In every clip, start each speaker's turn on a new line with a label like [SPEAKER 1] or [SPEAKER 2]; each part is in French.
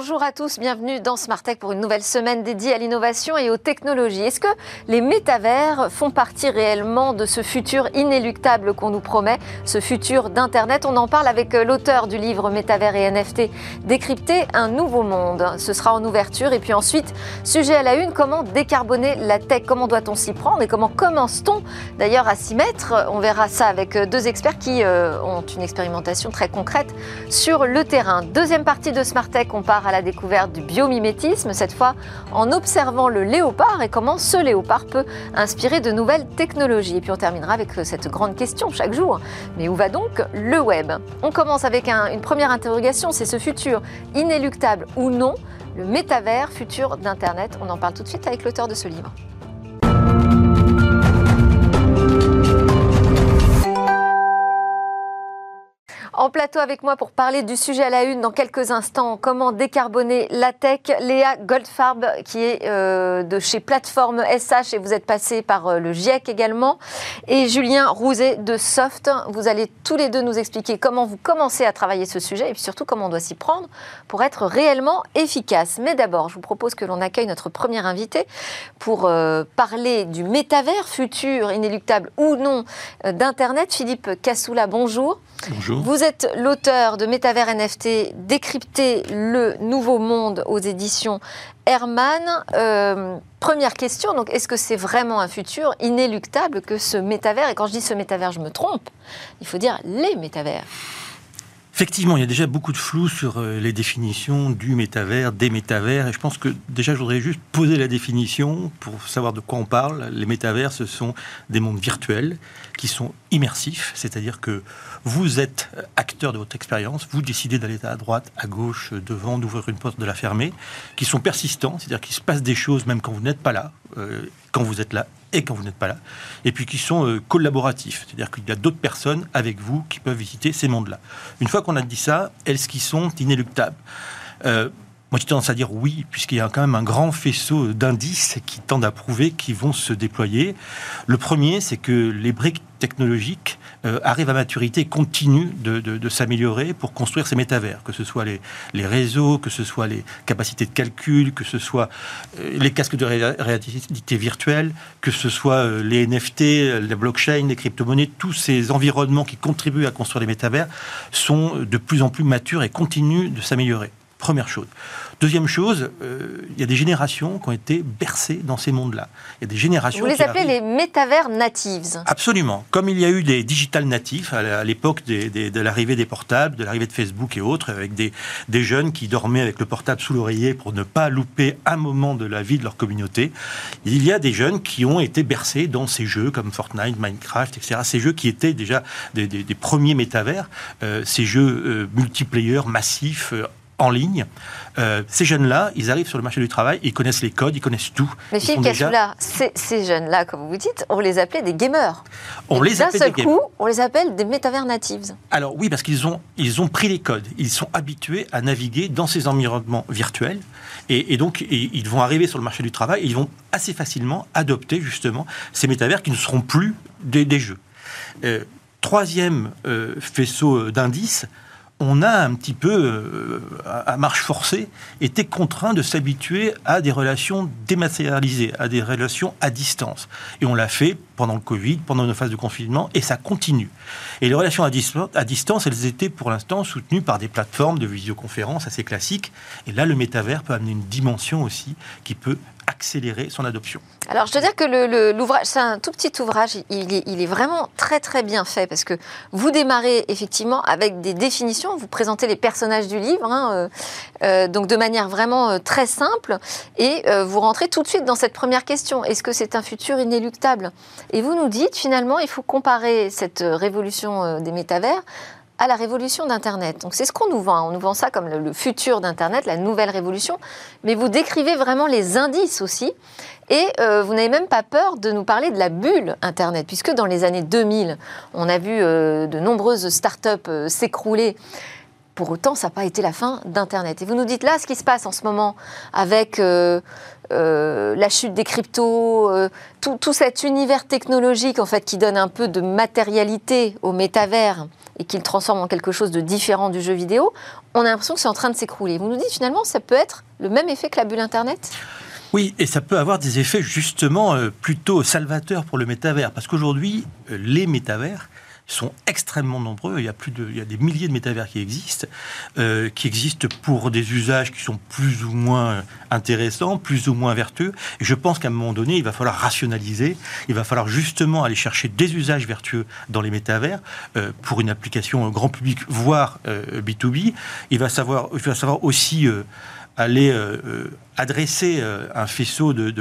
[SPEAKER 1] Bonjour à tous, bienvenue dans Smart Tech pour une nouvelle semaine dédiée à l'innovation et aux technologies. Est-ce que les métavers font partie réellement de ce futur inéluctable qu'on nous promet, ce futur d'Internet? On en parle avec euh, l'auteur du livre Métavers et NFT, Décrypter un nouveau monde. Ce sera en ouverture et puis ensuite, sujet à la une, comment décarboner la tech? Comment doit-on s'y prendre et comment commence-t-on d'ailleurs à s'y mettre? On verra ça avec euh, deux experts qui euh, ont une expérimentation très concrète sur le terrain. Deuxième partie de Smart Tech, on part la découverte du biomimétisme, cette fois en observant le léopard et comment ce léopard peut inspirer de nouvelles technologies. Et puis on terminera avec euh, cette grande question chaque jour. Mais où va donc le web? On commence avec une première interrogation, c'est ce futur inéluctable ou non, le métavers, futur d'Internet. On en parle tout de suite avec l'auteur de ce livre. En plateau avec moi pour parler du sujet à la une dans quelques instants, comment décarboner la tech, Léa Goldfarb qui est euh, de chez Plateforme SH et vous êtes passé par euh, le GIEC également, et Julien Rouzet de Soft. Vous allez tous les deux nous expliquer comment vous commencez à travailler ce sujet et puis surtout comment on doit s'y prendre pour être réellement efficace. Mais d'abord, je vous propose que l'on accueille notre premier invité pour euh, parler du métavers futur, inéluctable ou non, d'Internet. Philippe Cassoula, bonjour.
[SPEAKER 2] Bonjour.
[SPEAKER 1] Vous êtes l'auteur de Métavers NFT, Décrypter le nouveau monde aux éditions Herman. Euh, première question, donc est-ce que c'est vraiment un futur inéluctable que ce métavers? Et quand je dis ce métavers, je me trompe. Il faut dire les métavers.
[SPEAKER 2] Effectivement, il y a déjà beaucoup de flou sur euh, les définitions du métavers, des métavers, et je pense que déjà je voudrais juste poser la définition pour savoir de quoi on parle. Les métavers, ce sont des mondes virtuels qui sont immersifs, c'est-à-dire que vous êtes acteur de votre expérience, vous décidez d'aller à droite, à gauche, devant, d'ouvrir une porte, de la fermer, qui sont persistants, c'est-à-dire qu'il se passe des choses même quand vous n'êtes pas là, euh, quand vous êtes là et quand vous n'êtes pas là, et puis qui sont euh, collaboratifs, c'est-à-dire qu'il y a d'autres personnes avec vous qui peuvent visiter ces mondes-là. Une fois qu'on a dit ça, est-ce qu'ils sont inéluctables? Euh, moi, j'ai tendance à dire oui, puisqu'il y a quand même un grand faisceau d'indices qui tendent à prouver qu'ils vont se déployer. Le premier, c'est que les briques technologiques euh, arrivent à maturité et continuent de, s'améliorer pour construire ces métavers, que ce soit les, les, réseaux, que ce soit les capacités de calcul, que ce soit euh, les casques de réalité virtuelle, que ce soit euh, les NFT, la blockchain, les crypto-monnaies, tous ces environnements qui contribuent à construire les métavers sont de plus en plus matures et continuent de s'améliorer. Première chose. Deuxième chose, euh, il y a des générations qui ont été bercées dans ces mondes-là. Il y a des générations.
[SPEAKER 1] Vous les appelez les métavers natives.
[SPEAKER 2] Absolument. Comme il y a eu des digital natifs à l'époque de l'arrivée des portables, de l'arrivée de Facebook et autres, avec des, des jeunes qui dormaient avec le portable sous l'oreiller pour ne pas louper un moment de la vie de leur communauté. Il y a des jeunes qui ont été bercés dans ces jeux comme Fortnite, Minecraft, etc. Ces jeux qui étaient déjà des, premiers métavers, euh, ces jeux euh, multiplayer massifs en ligne. Euh, ces jeunes-là, ils arrivent sur le marché du travail, ils connaissent les codes, ils connaissent tout.
[SPEAKER 1] Mais Philippe déjà... ces, jeunes-là, comme vous dites, on les appelait des gamers.
[SPEAKER 2] On les appelle
[SPEAKER 1] seul coup, on les appelle des métavers natives.
[SPEAKER 2] Alors oui, parce qu'ils ont, ils ont pris les codes, ils sont habitués à naviguer dans ces environnements virtuels, et, donc ils vont arriver sur le marché du travail, et ils vont assez facilement adopter justement ces métavers qui ne seront plus des, jeux. Euh, troisième euh, faisceau d'indices, on a un petit peu, euh, à marche forcée, été contraint de s'habituer à des relations dématérialisées, à des relations à distance. Et on l'a fait pendant le Covid, pendant nos phases de confinement, et ça continue. Et les relations à, à distance, elles étaient pour l'instant soutenues par des plateformes de visioconférence assez classiques. Et là, le métavers peut amener une dimension aussi qui peut accélérer son adoption.
[SPEAKER 1] Alors, je dois dire que l'ouvrage, c'est un tout petit ouvrage, il est, vraiment très très bien fait parce que vous démarrez effectivement avec des définitions, vous présentez les personnages du livre, hein, euh, euh, donc de manière vraiment euh, très simple, et vous rentrez tout de suite dans cette première question. Est-ce que c'est un futur inéluctable? Et vous nous dites finalement, il faut comparer cette révolution des métavers à la révolution d'Internet. Donc c'est ce qu'on nous vend. On nous vend ça comme le, futur d'Internet, la nouvelle révolution. Mais vous décrivez vraiment les indices aussi. Et euh, vous n'avez même pas peur de nous parler de la bulle Internet, puisque dans les années 2000, on a vu euh, de nombreuses startups up euh, s'écrouler pour autant, ça n'a pas été la fin d'Internet. Et vous nous dites là, ce qui se passe en ce moment avec euh, la chute des cryptos, tout, tout, cet univers technologique en fait qui donne un peu de matérialité au métavers et qui le transforme en quelque chose de différent du jeu vidéo, on a l'impression que c'est en train de s'écrouler. Vous nous dites finalement, ça peut être le même effet que la bulle Internet?
[SPEAKER 2] Oui, et ça peut avoir des effets justement plutôt salvateurs pour le métavers, parce qu'aujourd'hui, les métavers, sont extrêmement nombreux. Il y a, plus de, il y a des milliers de métavers qui existent, euh, qui existent pour des usages qui sont plus ou moins intéressants, plus ou moins vertueux. Et je pense qu'à un moment donné, il va falloir rationaliser. Il va falloir justement aller chercher des usages vertueux dans les métavers euh, pour une application grand public, voire B2B. Euh, il va savoir, il va savoir aussi aller euh, euh, adresser euh, un faisceau de,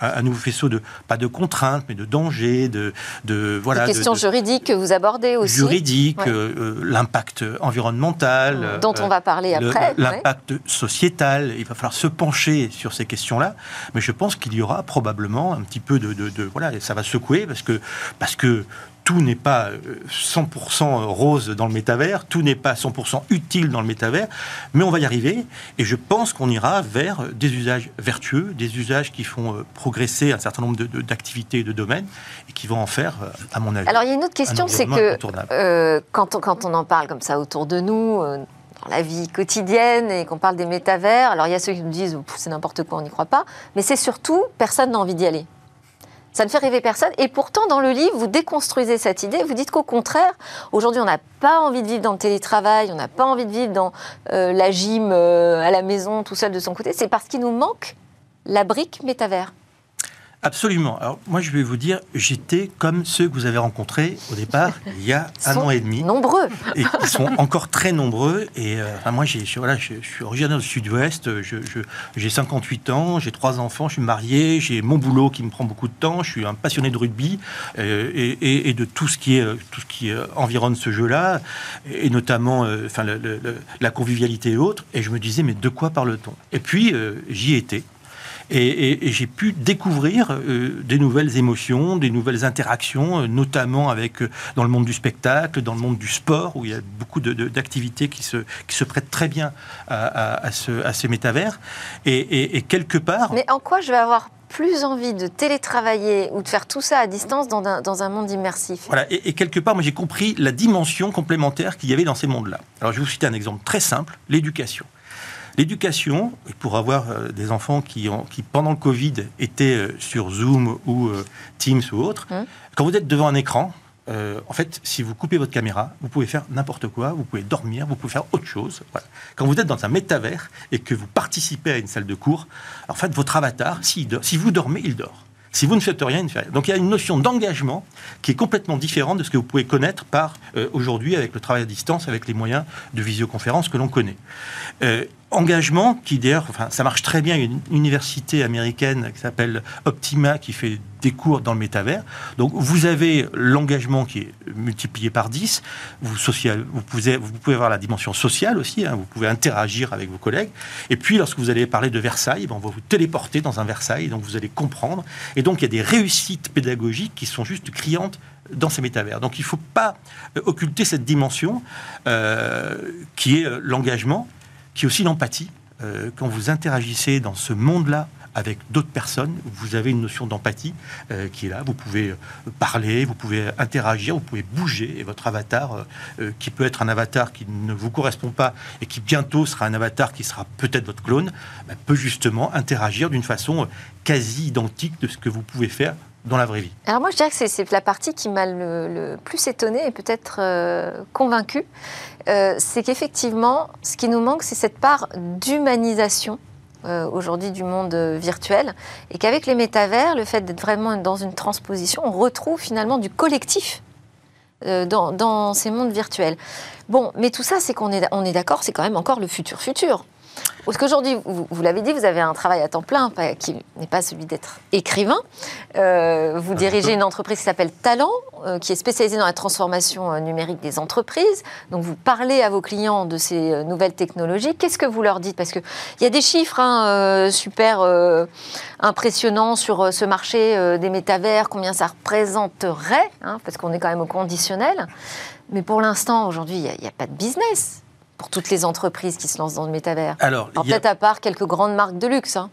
[SPEAKER 2] un nouveau faisceau de pas de contraintes mais de dangers de, de
[SPEAKER 1] voilà des questions juridiques que vous abordez aussi.
[SPEAKER 2] juridique l'impact environnemental
[SPEAKER 1] dont on va parler après
[SPEAKER 2] l'impact sociétal. Il va falloir se pencher sur ces questions là mais je pense qu'il y aura probablement un petit peu de, de voilà ça va secouer parce que parce que tout n'est pas 100% euh, rose dans le métavers, tout n'est pas 100% utile dans le métavers, mais on va y arriver et je pense qu'on ira vers des usages vertueux, des usages qui font euh, progresser un certain nombre d'activités et de domaines et qui vont en faire, euh, à mon avis.
[SPEAKER 1] Alors il y a une autre question, c'est que quand, on, quand on en parle comme ça autour de nous, dans la vie quotidienne et qu'on parle des métavers, alors il y a ceux qui nous disent c'est n'importe quoi, on n'y croit pas, mais c'est surtout personne n'a envie d'y aller. Ça ne fait rêver personne. Et pourtant, dans le livre, vous déconstruisez cette idée. Vous dites qu'au contraire, aujourd'hui, on n'a pas envie de vivre dans le télétravail, on n'a pas envie de vivre dans euh, la gym euh, à la maison, tout seul de son côté. C'est parce qu'il nous manque la brique métavers.
[SPEAKER 2] Absolument. Alors moi, je vais vous dire, j'étais comme ceux que vous avez rencontrés au départ il y a un an et demi.
[SPEAKER 1] Nombreux.
[SPEAKER 2] Et ils sont encore très nombreux. Et euh, moi, j'ai, je, voilà, je, suis originaire du Sud-Ouest. Je, j'ai 58 ans, j'ai trois enfants, je suis marié, j'ai mon boulot qui me prend beaucoup de temps. Je suis un passionné de rugby euh, et, et, de tout ce qui est tout ce qui euh, environne ce jeu-là, et notamment, enfin, la convivialité et autres. Et je me disais, mais de quoi parle-t-on? Et puis j'y étais. Et, j'ai pu découvrir euh, des nouvelles émotions, des nouvelles interactions, euh, notamment avec euh, dans le monde du spectacle, dans le monde du sport, où il y a beaucoup d'activités qui, se, qui se prêtent très bien à, ce, à ces métavers. Et, quelque part...
[SPEAKER 1] Mais en quoi je vais avoir plus envie de télétravailler ou de faire tout ça à distance dans un, dans un monde immersif?
[SPEAKER 2] Voilà, et, et quelque part, moi j'ai compris la dimension complémentaire qu'il y avait dans ces mondes-là. Alors je vais vous citer un exemple très simple, l'éducation. L'éducation, pour avoir euh, des enfants qui, ont, qui, pendant le Covid, étaient euh, sur Zoom ou euh, Teams ou autre, hum. quand vous êtes devant un écran, en fait, si vous coupez votre caméra, vous pouvez faire n'importe quoi, vous pouvez dormir, vous pouvez faire autre chose. Quand vous êtes dans un métavers et que vous participez à une salle de cours, en fait, votre avatar, si, si vous dormez, il dort. Si vous ne faites rien, il ne fait rien. Donc il y a une notion d'engagement qui est complètement différente de ce que vous pouvez connaître par euh, aujourd'hui avec le travail à distance, avec les moyens de visioconférence que l'on connaît. Euh, engagement qui d'ailleurs, enfin, ça marche très bien. Il y a une université américaine qui s'appelle Optima qui fait des cours dans le métavers. Donc vous avez l'engagement qui est multiplié par 10. Vous, social, vous, pouvez, vous pouvez avoir la dimension sociale aussi. Hein. vous pouvez interagir avec vos collègues. Et puis lorsque vous allez parler de Versailles, ben, on va vous téléporter dans un Versailles. Donc vous allez comprendre. Et donc il y a des réussites pédagogiques qui sont juste criantes dans ces métavers. Donc il ne faut pas occulter cette dimension euh, qui est euh, l'engagement qui est aussi l'empathie. Euh, quand vous interagissez dans ce monde-là avec d'autres personnes, vous avez une notion d'empathie euh, qui est là. Vous pouvez euh, parler, vous pouvez interagir, vous pouvez bouger. Et votre avatar, qui peut être un avatar qui ne vous correspond pas et qui bientôt sera un avatar qui sera peut-être votre clone, bah, peut justement interagir d'une façon quasi identique de ce que vous pouvez faire dans la vraie vie.
[SPEAKER 1] Alors moi, je dirais que c'est la partie qui m'a le, plus étonnée et peut-être euh, convaincue. Euh, c'est qu'effectivement, ce qui nous manque, c'est cette part d'humanisation euh, aujourd'hui du monde virtuel, et qu'avec les métavers, le fait d'être vraiment dans une transposition, on retrouve finalement du collectif dans, dans, ces mondes virtuels. Bon, mais tout ça, c'est qu'on est, on est d'accord, c'est quand même encore le futur futur. Parce qu'aujourd'hui, vous, l'avez dit, vous avez un travail à temps plein qui n'est pas celui d'être écrivain. Euh, vous dirigez une entreprise qui s'appelle Talent, euh, qui est spécialisée dans la transformation euh, numérique des entreprises. Donc vous parlez à vos clients de ces nouvelles technologies. Qu'est-ce que vous leur dites? Parce qu'il y a des chiffres hein, super impressionnants sur ce marché des métavers, combien ça représenterait, hein, parce qu'on est quand même au conditionnel. Mais pour l'instant, aujourd'hui, il n'y a, a, pas de business pour toutes les entreprises qui se lancent dans le métavers Alors, peut-être à part quelques grandes marques de luxe. Hein.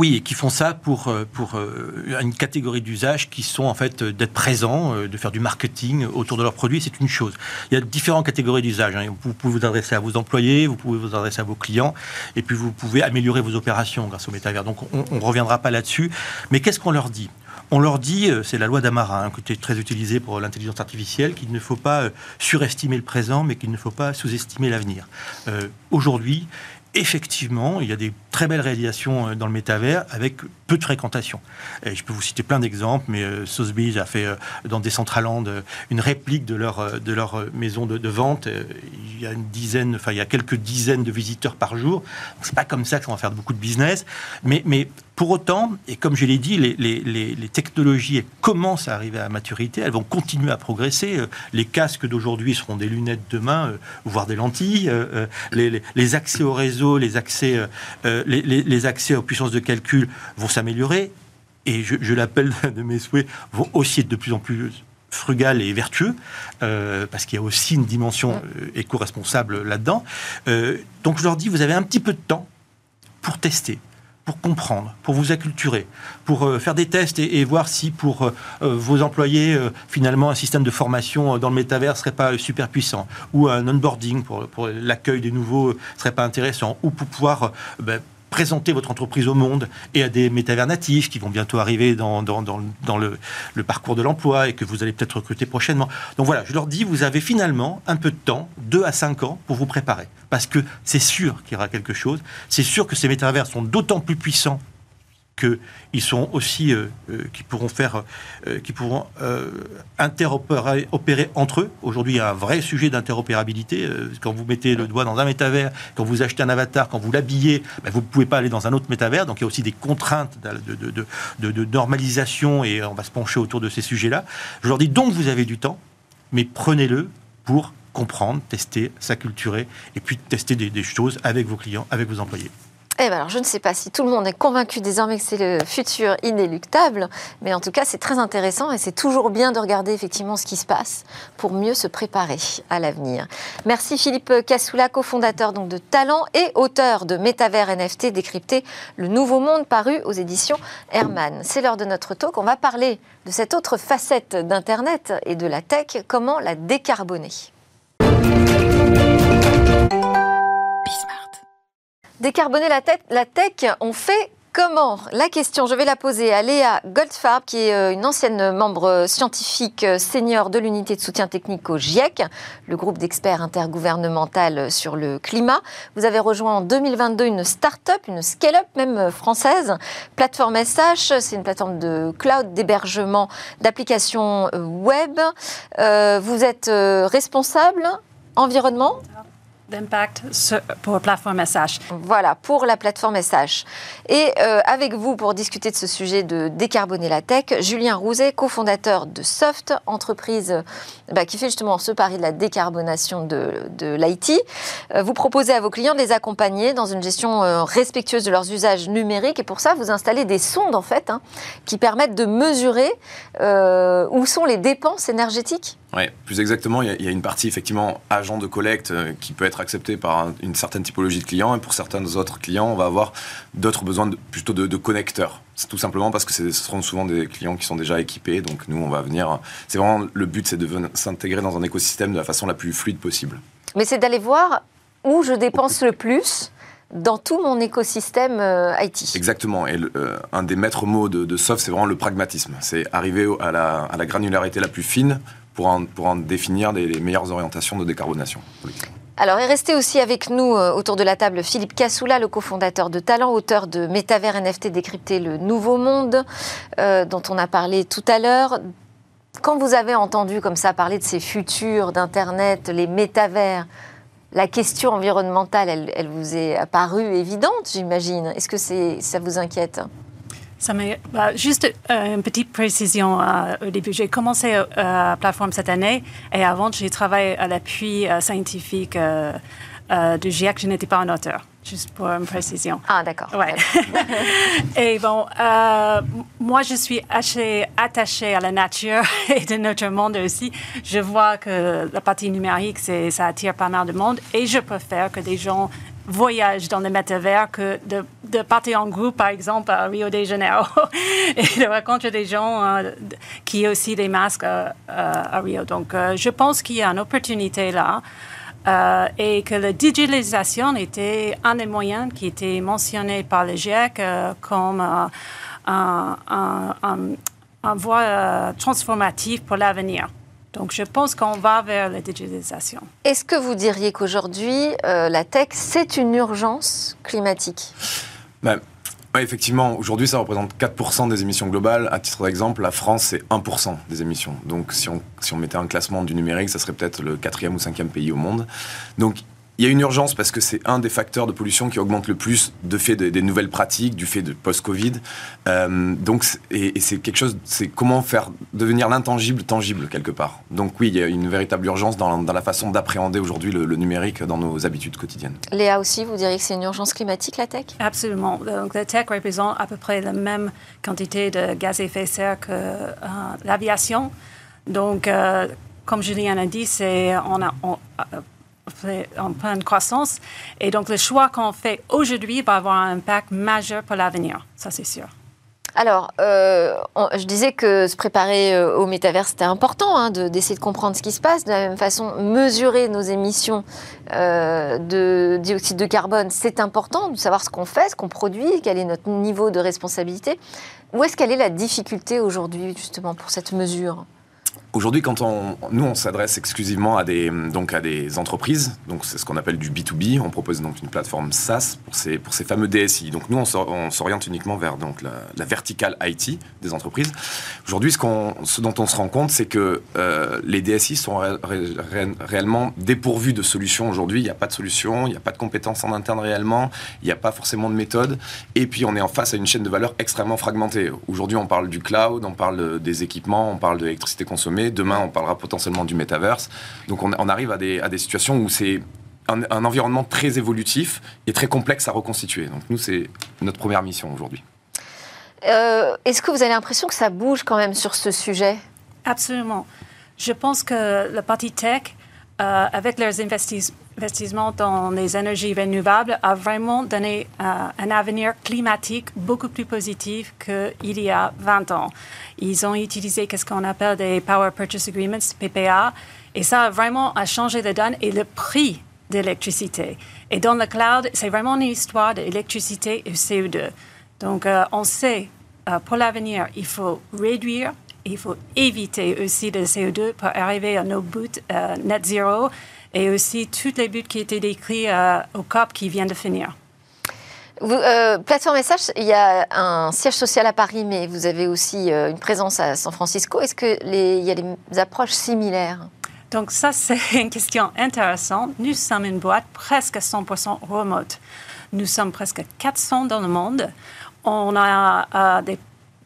[SPEAKER 2] Oui, et qui font ça pour, euh, pour euh, une catégorie d'usage qui sont en fait euh, d'être présents, de faire du marketing autour de leurs produits, c'est une chose. Il y a différentes catégories d'usage. Hein. Vous pouvez vous adresser à vos employés, vous pouvez vous adresser à vos clients, et puis vous pouvez améliorer vos opérations grâce au métavers. Donc on ne reviendra pas là-dessus. Mais qu'est-ce qu'on leur dit? On leur dit, c'est la loi d'Amara, hein, qui est très utilisée pour l'intelligence artificielle, qu'il ne faut pas surestimer le présent, mais qu'il ne faut pas sous-estimer l'avenir. Aujourd'hui, effectivement, il y a des très belles réalisations euh, dans le métavers avec peu de fréquentation. Je peux vous citer plein d'exemples, mais euh, a fait euh, dans Decentraland une réplique de leur, de leur maison de, vente. Il y a une dizaine, enfin il y a quelques dizaines de visiteurs par jour. C'est pas comme ça qu'on va faire beaucoup de business, mais, mais pour autant, et comme je l'ai dit, les, technologies commencent à arriver à maturité, elles vont continuer à progresser. Les casques d'aujourd'hui seront des lunettes demain, voire des lentilles. Les, accès au réseau, les accès, les, accès aux puissances de calcul vont s'améliorer. Et je, l'appelle de mes souhaits, vont aussi être de plus en plus frugal et vertueux, euh, parce qu'il y a aussi une dimension euh, éco-responsable là-dedans. Euh, donc je leur dis, vous avez un petit peu de temps pour tester, pour comprendre, pour vous acculturer, pour faire des tests et, voir si pour vos employés, finalement, un système de formation dans le métavers serait pas super puissant, ou un onboarding pour, pour l'accueil des nouveaux serait pas intéressant, ou pour pouvoir ben, présenter votre entreprise au monde et à des métavers natifs qui vont bientôt arriver dans, le, le, parcours de l'emploi et que vous allez peut-être recruter prochainement. Donc voilà, je leur dis, vous avez finalement un peu de temps, 2 à 5 ans, pour vous préparer. Parce que c'est sûr qu'il y aura quelque chose. C'est sûr que ces métavers sont d'autant plus puissants qu'ils sont aussi, euh, euh, qui pourront faire, euh, qui pourront interopérer opérer entre eux. Aujourd'hui, il y a un vrai sujet d'interopérabilité. quand vous mettez le doigt dans un métavers, quand vous achetez un avatar, quand vous l'habillez, ben, vous ne pouvez pas aller dans un autre métavers. Donc il y a aussi des contraintes de normalisation et on va se pencher autour de ces sujets-là. Je leur dis donc vous avez du temps, mais prenez-le pour comprendre, tester, s'acculturer et puis tester des choses avec vos clients, avec vos employés.
[SPEAKER 1] Eh ben alors, je ne sais pas si tout le monde est convaincu désormais que c'est le futur inéluctable, mais en tout cas, c'est très intéressant et c'est toujours bien de regarder effectivement ce qui se passe pour mieux se préparer à l'avenir. Merci Philippe Cassoula, cofondateur donc de Talent et auteur de Métavers NFT décrypté le nouveau monde paru aux éditions Hermann. C'est l'heure de notre talk. On va parler de cette autre facette d'Internet et de la tech, comment la décarboner. Décarboner la, tech, on fait Comment? La question, je vais la poser à Léa Goldfarb, qui est euh, une ancienne membre scientifique euh, senior de l'unité de soutien technique au GIEC, le groupe d'experts intergouvernemental sur le climat. Vous avez rejoint en 2022 une start-up, une scale-up même euh, française, Plateforme SH. C'est une plateforme de cloud, d'hébergement d'applications web. vous êtes responsable environnement?
[SPEAKER 3] D'impact pour plateforme SH.
[SPEAKER 1] Voilà, pour la plateforme SH. Et euh, avec vous, pour discuter de ce sujet de décarboner la tech, Julien Rouzet, cofondateur de Soft, entreprise bah, qui fait justement ce pari de la décarbonation de, de l'IT. Euh, vous proposez à vos clients de les accompagner dans une gestion euh, respectueuse de leurs usages numériques. Et pour ça, vous installez des sondes, en fait, hein, qui permettent de mesurer où sont les dépenses énergétiques
[SPEAKER 4] oui, plus exactement, il y, a, une partie effectivement agent de collecte euh, qui peut être acceptée par une certaine typologie de clients et pour certains autres clients, on va avoir d'autres besoins plutôt de, connecteurs. C'est tout simplement parce que ce seront souvent des clients qui sont déjà équipés, donc nous on va venir. C'est vraiment le but, c'est de s'intégrer dans un écosystème de la façon la plus fluide possible.
[SPEAKER 1] Mais c'est d'aller voir où je dépense le plus dans tout mon écosystème euh, IT.
[SPEAKER 4] Exactement. Et euh, un des maîtres mots de, de Soft, c'est vraiment le pragmatisme. C'est arriver à la, à la, granularité la plus fine pour en, pour en définir les meilleures orientations de décarbonation.
[SPEAKER 1] Alors, est resté aussi avec nous euh, autour de la table Philippe Cassoula, le cofondateur de Talent, auteur de Métavers NFT décrypter le nouveau monde, euh, dont on a parlé tout à l'heure. Quand vous avez entendu comme ça parler de ces futurs d'Internet, les métavers, la question environnementale, elle, elle vous est apparue évidente, j'imagine. Est-ce que ça vous inquiète?
[SPEAKER 3] Ça bah, juste euh, une petite précision euh, au début. J'ai commencé à euh, plateforme cette année et avant, j'ai travaillé à l'appui scientifique euh, du GIEC, je n'étais pas un auteur, juste pour une précision.
[SPEAKER 1] Ah, d'accord.
[SPEAKER 3] Ouais. et bon, moi, je suis assez attachée à la nature et de notre monde aussi. Je vois que la partie numérique, ça attire pas mal de monde et je préfère que des gens voyagent dans le métavers que de, partir en groupe, par exemple, à Rio de Janeiro et de rencontrer des gens euh, qui ont aussi des masques euh, à Rio. Donc, je pense qu'il y a une opportunité là. Euh, et que la digitalisation était un des moyens qui était mentionné par le GIEC euh, comme euh, un, un, voie transformative pour l'avenir. Donc, je pense qu'on va vers la digitalisation.
[SPEAKER 1] Est-ce que vous diriez qu'aujourd'hui, la tech, c'est une urgence climatique?
[SPEAKER 4] Ben, oui, effectivement, aujourd'hui, ça représente 4% des émissions globales. À titre d'exemple, la France, c'est 1% des émissions. Donc, si on, si on mettait un classement du numérique, ça serait peut-être le quatrième ou cinquième pays au monde. Donc, il y a une urgence parce que c'est un des facteurs de pollution qui augmente le plus de fait des, nouvelles pratiques, du fait de post-Covid. Euh, donc, et, c'est quelque chose, c'est comment faire devenir l'intangible tangible quelque part. Donc oui, il y a une véritable urgence dans, la façon d'appréhender aujourd'hui le, numérique dans nos habitudes quotidiennes.
[SPEAKER 1] Léa aussi, vous diriez que c'est une urgence climatique la tech?
[SPEAKER 3] Absolument. Donc la tech représente à peu près la même quantité de gaz à effet de serre que euh, l'aviation. Donc, euh, comme Julien a dit, c'est on a en pleine croissance. Et donc, le choix qu'on fait aujourd'hui va avoir un impact majeur pour l'avenir, ça c'est sûr.
[SPEAKER 1] Alors, euh, je disais que se préparer euh, au métavers, c'était important hein, d'essayer de, comprendre ce qui se passe. De la même façon, mesurer nos émissions euh, de dioxyde de carbone, c'est important de savoir ce qu'on fait, ce qu'on produit, quel est notre niveau de responsabilité. Où est-ce qu'elle est la difficulté aujourd'hui, justement, pour cette mesure?
[SPEAKER 4] Aujourd'hui, quand on, nous, on s'adresse exclusivement à des, donc à des entreprises, donc c'est ce qu'on appelle du B2B. On propose donc une plateforme SaaS pour ces, pour ces fameux DSI. Donc nous, on s'oriente uniquement vers donc la, verticale IT des entreprises. Aujourd'hui, ce, ce dont on se rend compte, c'est que euh, les DSI sont réellement dépourvus de solutions aujourd'hui. Il n'y a pas de solution, il n'y a pas de compétences en interne réellement, il n'y a pas forcément de méthode. Et puis, on est en face à une chaîne de valeur extrêmement fragmentée. Aujourd'hui, on parle du cloud, on parle des équipements, on parle de l'électricité consommée Demain, on parlera potentiellement du métaverse. Donc, on, arrive à des, situations où c'est un, environnement très évolutif et très complexe à reconstituer. Donc, nous, c'est notre première mission aujourd'hui.
[SPEAKER 1] Euh, est-ce que vous avez l'impression que ça bouge quand même sur ce sujet?
[SPEAKER 3] Absolument. Je pense que la partie tech, euh, avec leurs investissements dans les énergies renouvelables, a vraiment donné euh, un avenir climatique beaucoup plus positif qu'il y a 20 ans. Ils ont utilisé ce qu'on appelle des Power Purchase Agreements, PPA, et ça a vraiment changé la donne et le prix de l'électricité. Et dans le cloud, c'est vraiment une histoire d'électricité et CO2. Donc, euh, on sait, euh, pour l'avenir, il faut réduire, il faut éviter aussi le CO2 pour arriver à nos buts net zero et aussi tous les buts qui étaient décrits au COP qui vient de finir.
[SPEAKER 1] Vous, euh, Plateforme Message, il y a un siège social à Paris, mais vous avez aussi euh, une présence à San Francisco. Est-ce qu'il y a des approches similaires?
[SPEAKER 3] Donc ça, c'est une question intéressante. Nous sommes une boîte presque 100% remote. Nous sommes presque 400 dans le monde. On a euh, des,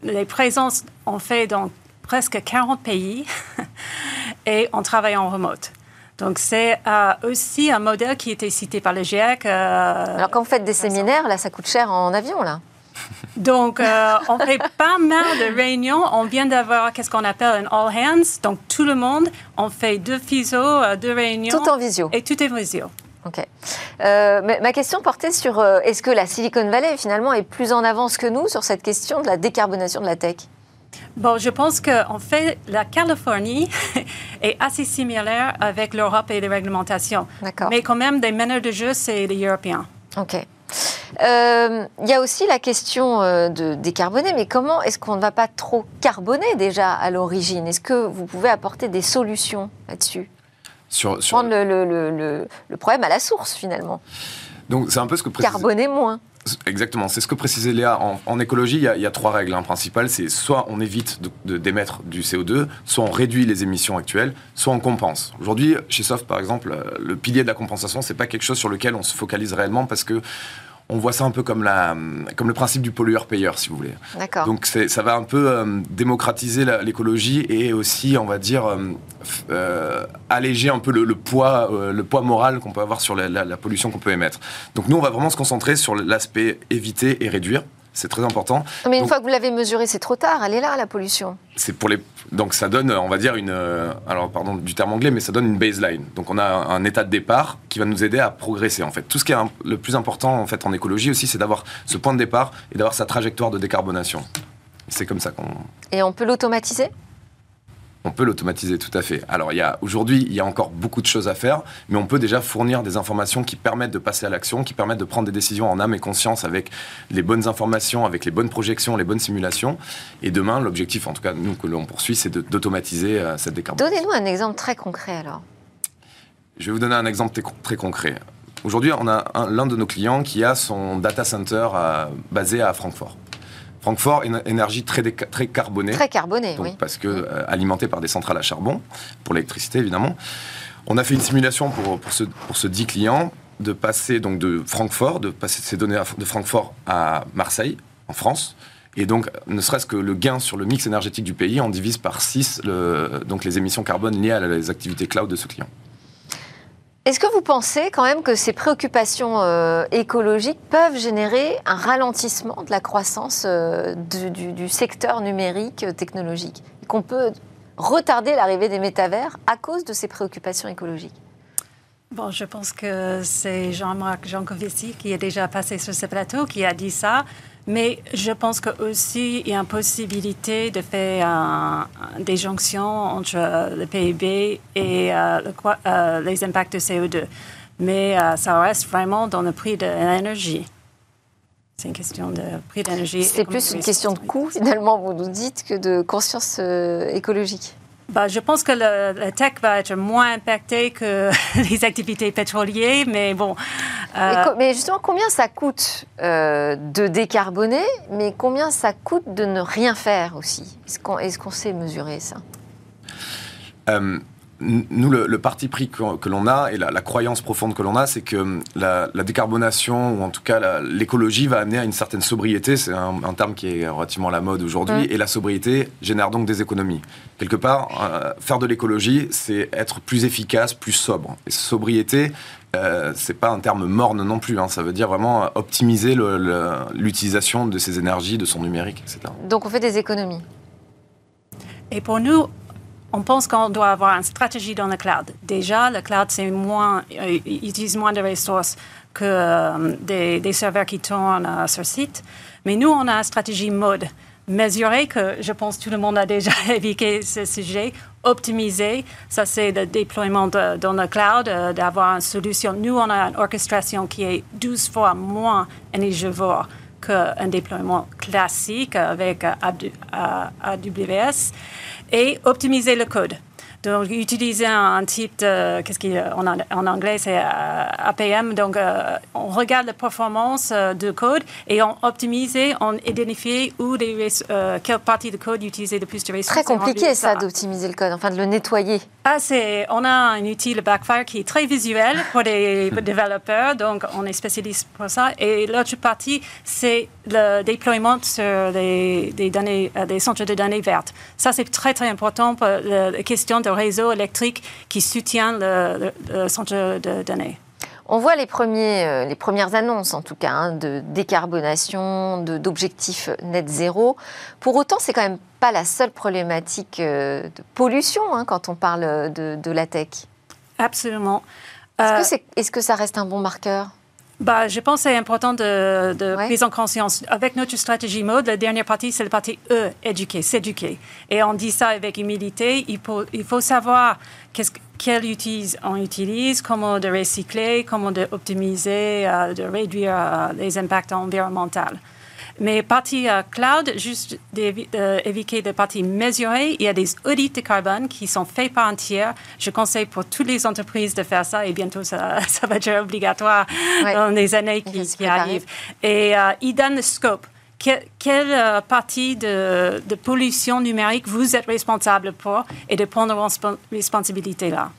[SPEAKER 3] des, présences, on fait dans presque 40 pays et on travaille en remote. Donc, c'est euh, aussi un modèle qui était cité par le GIEC.
[SPEAKER 1] Euh, Alors, quand vous faites des séminaires, là, ça coûte cher en avion, là
[SPEAKER 3] donc, euh, on fait pas mal de réunions. On vient d'avoir qu'est-ce qu'on appelle un all hands. Donc, tout le monde, on fait deux physio, deux réunions.
[SPEAKER 1] Tout en visio.
[SPEAKER 3] Et tout est visio.
[SPEAKER 1] OK. ma question portait sur est-ce que la Silicon Valley, finalement, est plus en avance que nous sur cette question de la décarbonation de la tech?
[SPEAKER 3] Bon, je pense qu'en fait, la Californie est assez similaire avec l'Europe et les réglementations. D'accord. Mais quand même, des meneurs de jeu, c'est les Européens.
[SPEAKER 1] OK. Euh, il y a aussi la question euh, de décarboner, mais comment est-ce qu'on ne va pas trop carboner déjà à l'origine? Est-ce que vous pouvez apporter des solutions là-dessus? Sur, Prendre le, le, le, problème à la source finalement.
[SPEAKER 4] Donc c'est un peu ce que
[SPEAKER 1] Carboner moins.
[SPEAKER 4] Exactement, c'est ce que précisait Léa. En, écologie, il y, a, trois règles hein, principales. C'est soit on évite d'émettre du CO2, soit on réduit les émissions actuelles, soit on compense. Aujourd'hui, chez Soft, par exemple, euh, le pilier de la compensation, c'est pas quelque chose sur lequel on se focalise réellement parce que on voit ça un peu comme, la, comme le principe du pollueur-payeur, si vous voulez.
[SPEAKER 1] D'accord.
[SPEAKER 4] Donc ça va un peu euh, démocratiser l'écologie et aussi, on va dire, euh, euh, alléger un peu le, poids, le poids moral qu'on peut avoir sur la, la pollution qu'on peut émettre. Donc nous, on va vraiment se concentrer sur l'aspect éviter et réduire. C'est très important.
[SPEAKER 1] Mais une fois que vous l'avez mesuré, c'est trop tard. Elle est là, la pollution.
[SPEAKER 4] C'est pour les. Donc ça donne, on va dire une. Euh, alors pardon du terme anglais, mais ça donne une baseline. Donc on a un état de départ qui va nous aider à progresser en fait. Tout ce qui est le plus important en fait en écologie aussi, c'est d'avoir ce point de départ et d'avoir sa trajectoire de décarbonation. C'est comme ça qu'on.
[SPEAKER 1] Et on peut l'automatiser?
[SPEAKER 4] On peut l'automatiser tout à fait. Alors il y a aujourd'hui, il y a encore beaucoup de choses à faire, mais on peut déjà fournir des informations qui permettent de passer à l'action, qui permettent de prendre des décisions en âme et conscience avec les bonnes informations, avec les bonnes projections, les bonnes simulations. Et demain, l'objectif, en tout cas nous que l'on poursuit, c'est d'automatiser euh, cette décarbonation.
[SPEAKER 1] Donnez-nous un exemple très concret alors.
[SPEAKER 4] Je vais vous donner un exemple très concret. Aujourd'hui, on a l'un de nos clients qui a son data center euh, basé à Francfort. Francfort, énergie très, très carbonée.
[SPEAKER 1] Très carbonée, oui.
[SPEAKER 4] Parce que euh, alimentée par des centrales à charbon, pour l'électricité évidemment. On a fait une simulation pour, pour, ce, pour ce 10 clients de passer donc de Francfort, de passer ces données de Francfort à Marseille, en France. Et donc, ne serait-ce que le gain sur le mix énergétique du pays, on divise par 6 donc les émissions carbone liées à les activités cloud de ce client.
[SPEAKER 1] Est-ce que vous pensez quand même que ces préoccupations euh, écologiques peuvent générer un ralentissement de la croissance euh, du, secteur numérique euh, technologique? Qu'on peut retarder l'arrivée des métavers à cause de ces préoccupations écologiques?
[SPEAKER 3] Bon, je pense que c'est Jean-Marc Jancovici qui est déjà passé sur ce plateau qui a dit ça. Mais je pense qu'aussi, il y a une possibilité de faire des jonctions entre le PIB et euh, euh, les impacts de CO2. Mais euh, ça reste vraiment dans le prix de l'énergie. C'est une question de prix d'énergie.
[SPEAKER 1] C'est plus une question de coût, finalement, vous nous dites, que de conscience écologique.
[SPEAKER 3] Bah, je pense que le, tech va être moins impacté que les activités pétrolières, mais bon.
[SPEAKER 1] Euh, mais, justement, combien ça coûte euh, de décarboner, mais combien ça coûte de ne rien faire aussi? Est-ce qu'on sait mesurer ça?
[SPEAKER 4] Euh, nous, le, parti pris que, l'on a et la, croyance profonde que l'on a, c'est que hum, la, décarbonation, ou en tout cas l'écologie, va amener à une certaine sobriété. C'est un, terme qui est relativement à la mode aujourd'hui. Et la sobriété génère donc des économies. Quelque part, euh, faire de l'écologie, c'est être plus efficace, plus sobre. Et sobriété, euh, c'est pas un terme morne non plus. Hein. Ça veut dire vraiment optimiser l'utilisation de ses énergies, de son numérique, etc.
[SPEAKER 1] Donc on fait des économies.
[SPEAKER 3] Et pour nous, on pense qu'on doit avoir une stratégie dans le cloud. Déjà, le cloud c'est moins, euh, utilise moins de ressources que euh, des, serveurs qui tournent euh, sur site. Mais nous, on a une stratégie mode mesurer, que je pense tout le monde a déjà évoqué ce sujet, optimiser, ça c'est le déploiement dans le cloud, d'avoir une solution. Nous, on a une orchestration qui est 12 fois moins énergivore qu'un déploiement classique avec AWS et optimiser le code. Donc, utiliser un, type qu'est-ce en, en, anglais, c'est euh, APM. Donc, euh, on regarde la performance euh, du code et on optimise, on identifie où les, quelle partie de code utiliser le plus de ressources.
[SPEAKER 1] Très compliqué, ça, d'optimiser le code, enfin de le nettoyer.
[SPEAKER 3] Ah, c'est, on a un outil, le Backfire, qui est très visuel pour les développeurs. Donc, on est spécialiste pour ça. Et l'autre partie, c'est le déploiement sur des, des données, des centres de données vertes. Ça, c'est très, très important pour la question de réseau électrique qui soutient le, centre de données.
[SPEAKER 1] On voit les, premiers, euh, les premières annonces, en tout cas, hein, de décarbonation, d'objectifs net zéro. Pour autant, c'est quand même pas la seule problématique euh, de pollution hein, quand on parle de, la tech.
[SPEAKER 3] Absolument.
[SPEAKER 1] Est-ce que, euh, est, que, ça reste un bon marqueur?
[SPEAKER 3] Bah, je pense que c'est important de, de prise en conscience. Avec notre stratégie mode, la dernière partie, c'est la partie E, éduquer, s'éduquer. Et on dit ça avec humilité. Il faut, il faut savoir qu'est-ce, utilise on utilise, comment de recycler, comment de optimiser, euh, de réduire euh, les impacts environnementaux. Mais partie euh, cloud, juste d'éviter de partie mesurée, il y a des audits de carbone qui sont faits par un tiers. Je conseille pour toutes les entreprises de faire ça et bientôt ça, ça va être obligatoire dans les années qui, arrivent. Et euh, ils donnent le scope. quelle euh, partie de, de, pollution numérique vous êtes responsable pour et de prendre responsabilité là?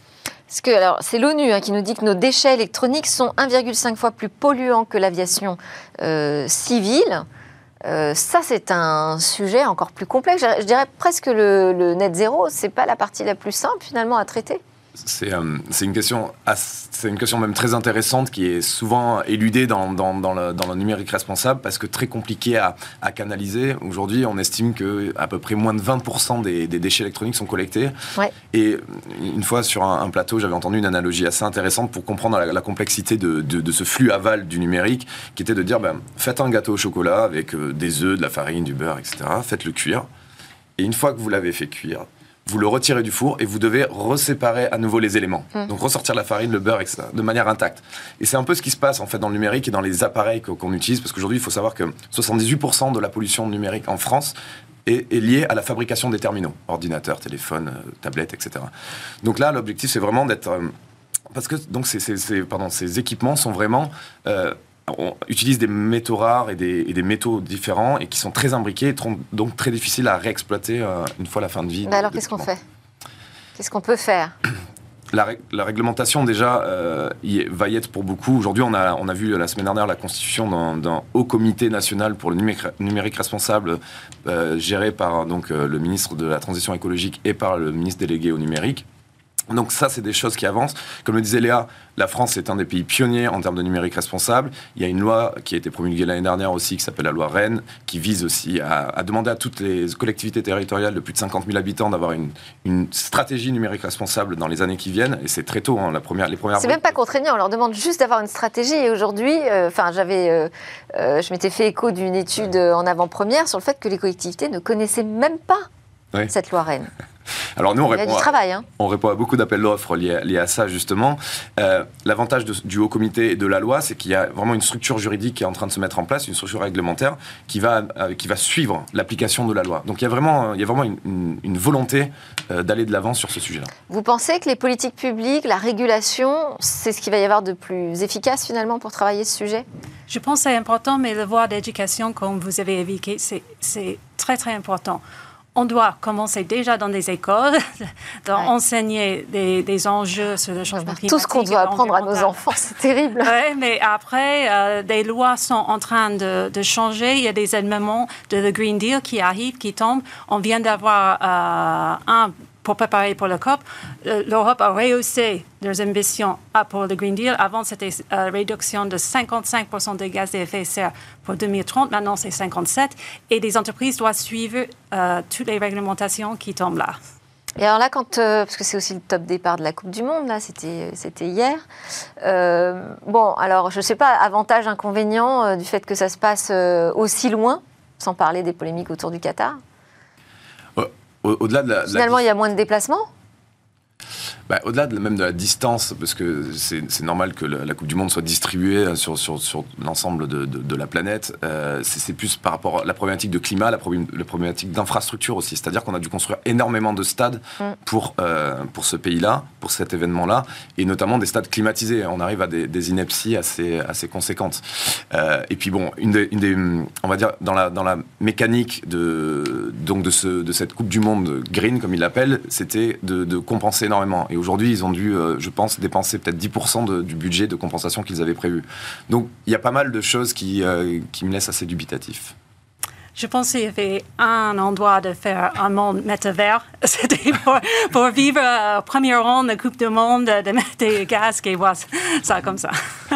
[SPEAKER 1] Parce que alors c'est l'ONU hein, qui nous dit que nos déchets électroniques sont 1,5 fois plus polluants que l'aviation euh, civile. Euh, ça, c'est un sujet encore plus complexe. Je, dirais presque le, le net zéro, c'est pas la partie la plus simple finalement à traiter.
[SPEAKER 4] C'est euh, c'est une, question c'est une question même très intéressante qui est souvent éludée dans, dans, dans le, dans le numérique responsable parce que très compliqué à, à canaliser. Aujourd'hui, on estime que à peu près moins de 20% des, des déchets électroniques sont collectés.
[SPEAKER 1] Ouais.
[SPEAKER 4] Et une fois sur un, un plateau, j'avais entendu une analogie assez intéressante pour comprendre la, la complexité de, de, de ce flux aval du numérique, qui était de dire ben, faites un gâteau au chocolat avec euh, des œufs, de la farine, du beurre, etc. Faites-le cuire. Et une fois que vous l'avez fait cuire, vous le retirez du four et vous devez reséparer à nouveau les éléments.
[SPEAKER 1] Mm.
[SPEAKER 4] Donc ressortir la farine, le beurre, etc. de manière intacte. Et c'est un peu ce qui se passe en fait dans le numérique et dans les appareils qu'on utilise, parce qu'aujourd'hui il faut savoir que 78% de la pollution numérique en France est, est liée à la fabrication des terminaux, ordinateurs, téléphones, euh, tablettes, etc. Donc là, l'objectif c'est vraiment d'être euh, parce que donc ces, ces- ces- pardon, ces équipements sont vraiment euh, on utilise des métaux rares et des, et des métaux différents et qui sont très imbriqués et donc très difficiles à réexploiter euh, une fois la fin de vie.
[SPEAKER 1] Bah alors qu'est-ce qu'on fait? Qu'est-ce qu'on peut faire?
[SPEAKER 4] La, ré- la réglementation déjà euh, y est- va y être pour beaucoup. Aujourd'hui, on a, on a vu la semaine dernière la constitution d'un haut comité national pour le numérique, numérique responsable euh, géré par donc, le ministre de la Transition écologique et par le ministre délégué au numérique. Donc ça, c'est des choses qui avancent. Comme le disait Léa, la France est un des pays pionniers en termes de numérique responsable. Il y a une loi qui a été promulguée l'année dernière aussi, qui s'appelle la loi Rennes, qui vise aussi à, à demander à toutes les collectivités territoriales de plus de 50 000 habitants d'avoir une, une stratégie numérique responsable dans les années qui viennent. Et c'est très tôt, hein, la première, les premières...
[SPEAKER 1] C'est même pas contraignant, on leur demande juste d'avoir une stratégie. Et aujourd'hui, euh, enfin, j'avais, euh, euh, je m'étais fait écho d'une étude en avant-première sur le fait que les collectivités ne connaissaient même pas
[SPEAKER 4] Oui.
[SPEAKER 1] cette loi Rennes.
[SPEAKER 4] Alors nous, on
[SPEAKER 1] Il y a
[SPEAKER 4] répond
[SPEAKER 1] du
[SPEAKER 4] à-
[SPEAKER 1] travail, hein.
[SPEAKER 4] On répond à beaucoup d'appels d'offres liés, liés à ça, justement. Euh, L'avantage du haut comité et de la loi, c'est qu'il y a vraiment une structure juridique qui est en train de se mettre en place, une structure réglementaire qui va, euh, qui va suivre l'application de la loi. Donc il y a vraiment, il y a vraiment une, une- une volonté euh, d'aller de l'avant sur ce sujet-là.
[SPEAKER 1] Vous pensez que les politiques publiques, la régulation, c'est ce qu'il va y avoir de plus efficace finalement pour travailler ce sujet?
[SPEAKER 3] Je pense que c'est important, mais le voie d'éducation, comme vous avez évoqué, c'est- c'est très, très important. On doit commencer déjà dans des écoles, d'enseigner des, des enjeux sur le changement climatique.
[SPEAKER 1] Tout ce qu'on doit apprendre à nos enfants, c'est terrible.
[SPEAKER 3] Oui, mais après, euh, des lois sont en train de, de changer. Il y a des éléments de le Green Deal qui arrivent, qui tombent. On vient d'avoir euh, un pour préparer pour le COP. L'Europe a rehaussé leurs ambitions ah, pour le Green Deal. Avant, c'était euh, réduction de 55% des gaz à effet de serre pour 2030. Maintenant, c'est 57. Et les entreprises doivent suivre euh, toutes les réglementations qui tombent là.
[SPEAKER 1] Et alors là, euh, parce que c'est aussi le top départ de la Coupe du Monde, là, c'était, hier. Bon, alors, je ne sais pas, avantage, inconvénient du fait que ça se passe aussi loin, sans parler des polémiques autour du Qatar?
[SPEAKER 4] Au- Au-delà de la, de la
[SPEAKER 1] Finalement, il y a moins de déplacements.
[SPEAKER 4] Bah, Au-delà de, même de la distance, parce que c'est normal que la, la Coupe du Monde soit distribuée sur, sur, sur l'ensemble de, de- de la planète, euh, c'est plus par rapport à la problématique de climat, la, problém- la problématique d'infrastructure aussi. C'est-à-dire qu'on a dû construire énormément de stades
[SPEAKER 1] Mm.
[SPEAKER 4] pour, euh, pour ce pays-là, pour cet événement-là, et notamment des stades climatisés. On arrive à des, des inepties assez, assez conséquentes. Euh, et puis bon, une des, une des, on va dire, dans la, dans la mécanique de, donc de, ce, de cette Coupe du Monde green, comme ils l'appellent, c'était de, de compenser énormément. Et aujourd'hui, ils ont dû, euh, je pense, dépenser peut-être 10% de- du budget de compensation qu'ils avaient prévu. Donc, il y a pas mal de choses qui, euh, qui me laissent assez dubitatif.
[SPEAKER 3] Je pensais qu'il y avait un endroit de faire un monde métavers. C'était pour, pour vivre euh, au premier rang de la Coupe du Monde, de mettre des casques et voir ça comme ça.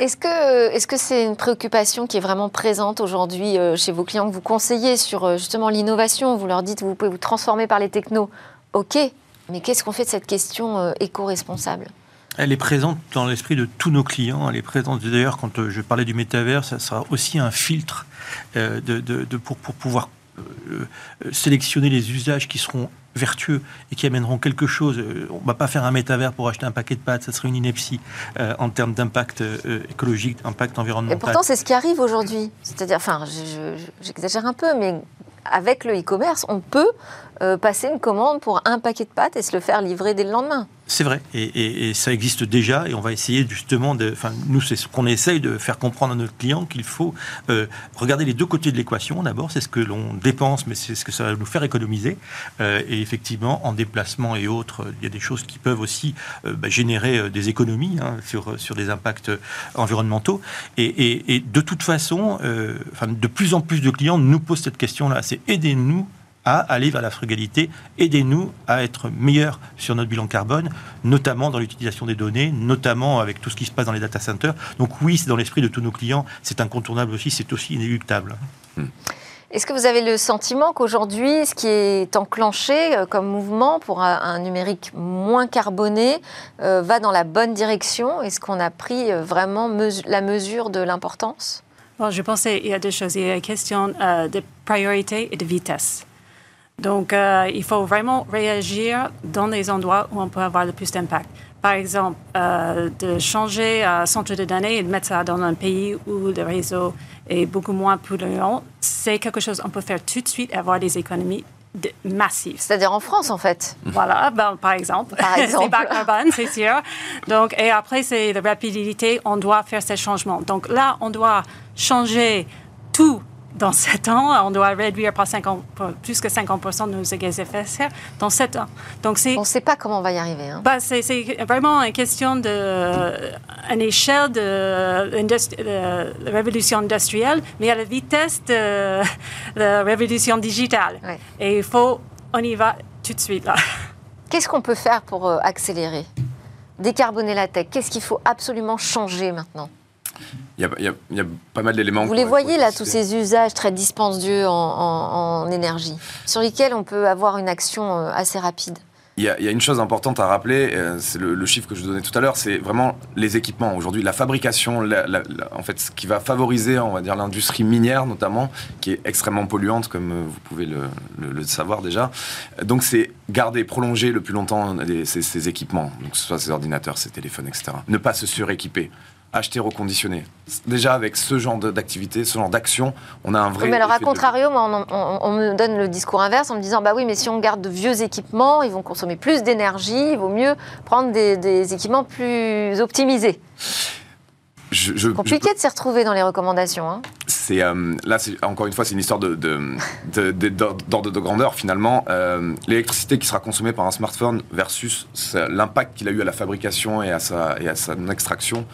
[SPEAKER 1] Est-ce que est-ce que c'est une préoccupation qui est vraiment présente aujourd'hui euh, chez vos clients que vous conseillez sur euh, justement l'innovation? Vous leur dites vous pouvez vous transformer par les technos. Ok, mais qu'est-ce qu'on fait de cette question euh, éco-responsable?
[SPEAKER 2] Elle est présente dans l'esprit de tous nos clients. Elle est présente d'ailleurs quand euh, je parlais du métavers, ça sera aussi un filtre euh, de, de- de- pour, pour pouvoir sélectionner les usages qui seront vertueux et qui amèneront quelque chose. On ne va pas faire un métavers pour acheter un paquet de pâtes, ça serait une ineptie euh, en termes d'impact euh, écologique, d'impact
[SPEAKER 1] Et
[SPEAKER 2] environnemental.
[SPEAKER 1] pourtant, c'est ce qui arrive aujourd'hui. C'est-à-dire, enfin, je- je- j'exagère un peu, mais avec le e-commerce, on peut euh, passer une commande pour un paquet de pâtes et se le faire livrer dès le lendemain.
[SPEAKER 2] C'est vrai, et, ça existe déjà, et on va essayer justement de. Enfin, nous, c'est ce qu'on essaye de faire comprendre à notre client qu'il faut euh, regarder les deux côtés de l'équation. D'abord, c'est ce que l'on dépense, mais c'est ce que ça va nous faire économiser. Euh, et effectivement, en déplacement et autres, il y a des choses qui peuvent aussi bah, générer des économies hein, sur, sur des impacts environnementaux. Et, et de toute façon, enfin, de plus en plus de clients nous posent cette question-là c'est aidez-nous à aller vers la frugalité. Aidez-nous à être meilleurs sur notre bilan carbone, notamment dans l'utilisation des données, notamment avec tout ce qui se passe dans les data centers. Donc oui, c'est dans l'esprit de tous nos clients, c'est incontournable aussi, c'est aussi inéluctable.
[SPEAKER 1] Hmm. Est-ce que vous avez le sentiment qu'aujourd'hui, ce qui est enclenché euh, comme mouvement pour un, numérique moins carboné euh, va dans la bonne direction? Est-ce qu'on a pris euh, vraiment la mesure de l'importance?
[SPEAKER 3] Bon, Je pense qu'il y a deux choses. Il y a la question de priorité et de vitesse. Donc, euh, il faut vraiment réagir dans les endroits où on peut avoir le plus d'impact. Par exemple, euh, de changer un centre de données et de mettre ça dans un pays où le réseau est beaucoup moins polluant, c'est quelque chose qu'on peut faire tout de suite et avoir des économies massives.
[SPEAKER 1] C'est-à-dire en France, en fait.
[SPEAKER 3] Voilà, ben, par exemple.
[SPEAKER 1] Par exemple.
[SPEAKER 3] c'est bas carbone, c'est sûr. Donc, et après, c'est la rapidité. On doit faire ces changements. Donc là, on doit changer tout dans 7 ans, on doit réduire par 50, plus que 50 de nos gaz à effet de serre dans 7 ans.
[SPEAKER 1] Donc on ne sait pas comment on va y arriver. Hein.
[SPEAKER 3] Bah, c'est, vraiment une question de une échelle de, révolution industrielle, mais à la vitesse de la révolution digitale. Et il faut, on y va tout de suite là.
[SPEAKER 1] Qu'est-ce qu'on peut faire pour euh, accélérer? Décarboner la tech Qu'est-ce qu'il faut absolument changer maintenant?
[SPEAKER 4] Il y, a, pas mal d'éléments.
[SPEAKER 1] Vous les voyez là, tous ces usages très dispendieux en, énergie, sur lesquels on peut avoir une action euh, assez rapide
[SPEAKER 4] il y, a, une chose importante à rappeler, euh, c'est le, chiffre que je donnais tout à l'heure, c'est vraiment les équipements. Aujourd'hui, la fabrication, en fait, ce qui va favoriser, on va dire, l'industrie minière notamment, qui est extrêmement polluante, comme euh, vous pouvez le, savoir déjà. Donc, c'est garder, prolonger le plus longtemps ces, ces, équipements, donc que ce soit ces ordinateurs, ces téléphones, etc. Ne pas se suréquiper acheter reconditionné. Déjà, avec ce genre d'activité, ce genre d'action, on a un vrai.
[SPEAKER 1] mais alors, à contrario, on, me donne le discours inverse en me disant bah oui, mais si on garde de vieux équipements, ils vont consommer plus d'énergie, il vaut mieux prendre des, équipements plus optimisés. Je, Compliqué de s'y retrouver dans les recommandations. Hein.
[SPEAKER 4] C'est euh, là, encore une fois, c'est une histoire de, d'ordre de, grandeur finalement. Euh, l'électricité qui sera consommée par un smartphone versus l'impact qu'il a eu à la fabrication et à sa, et à sa extraction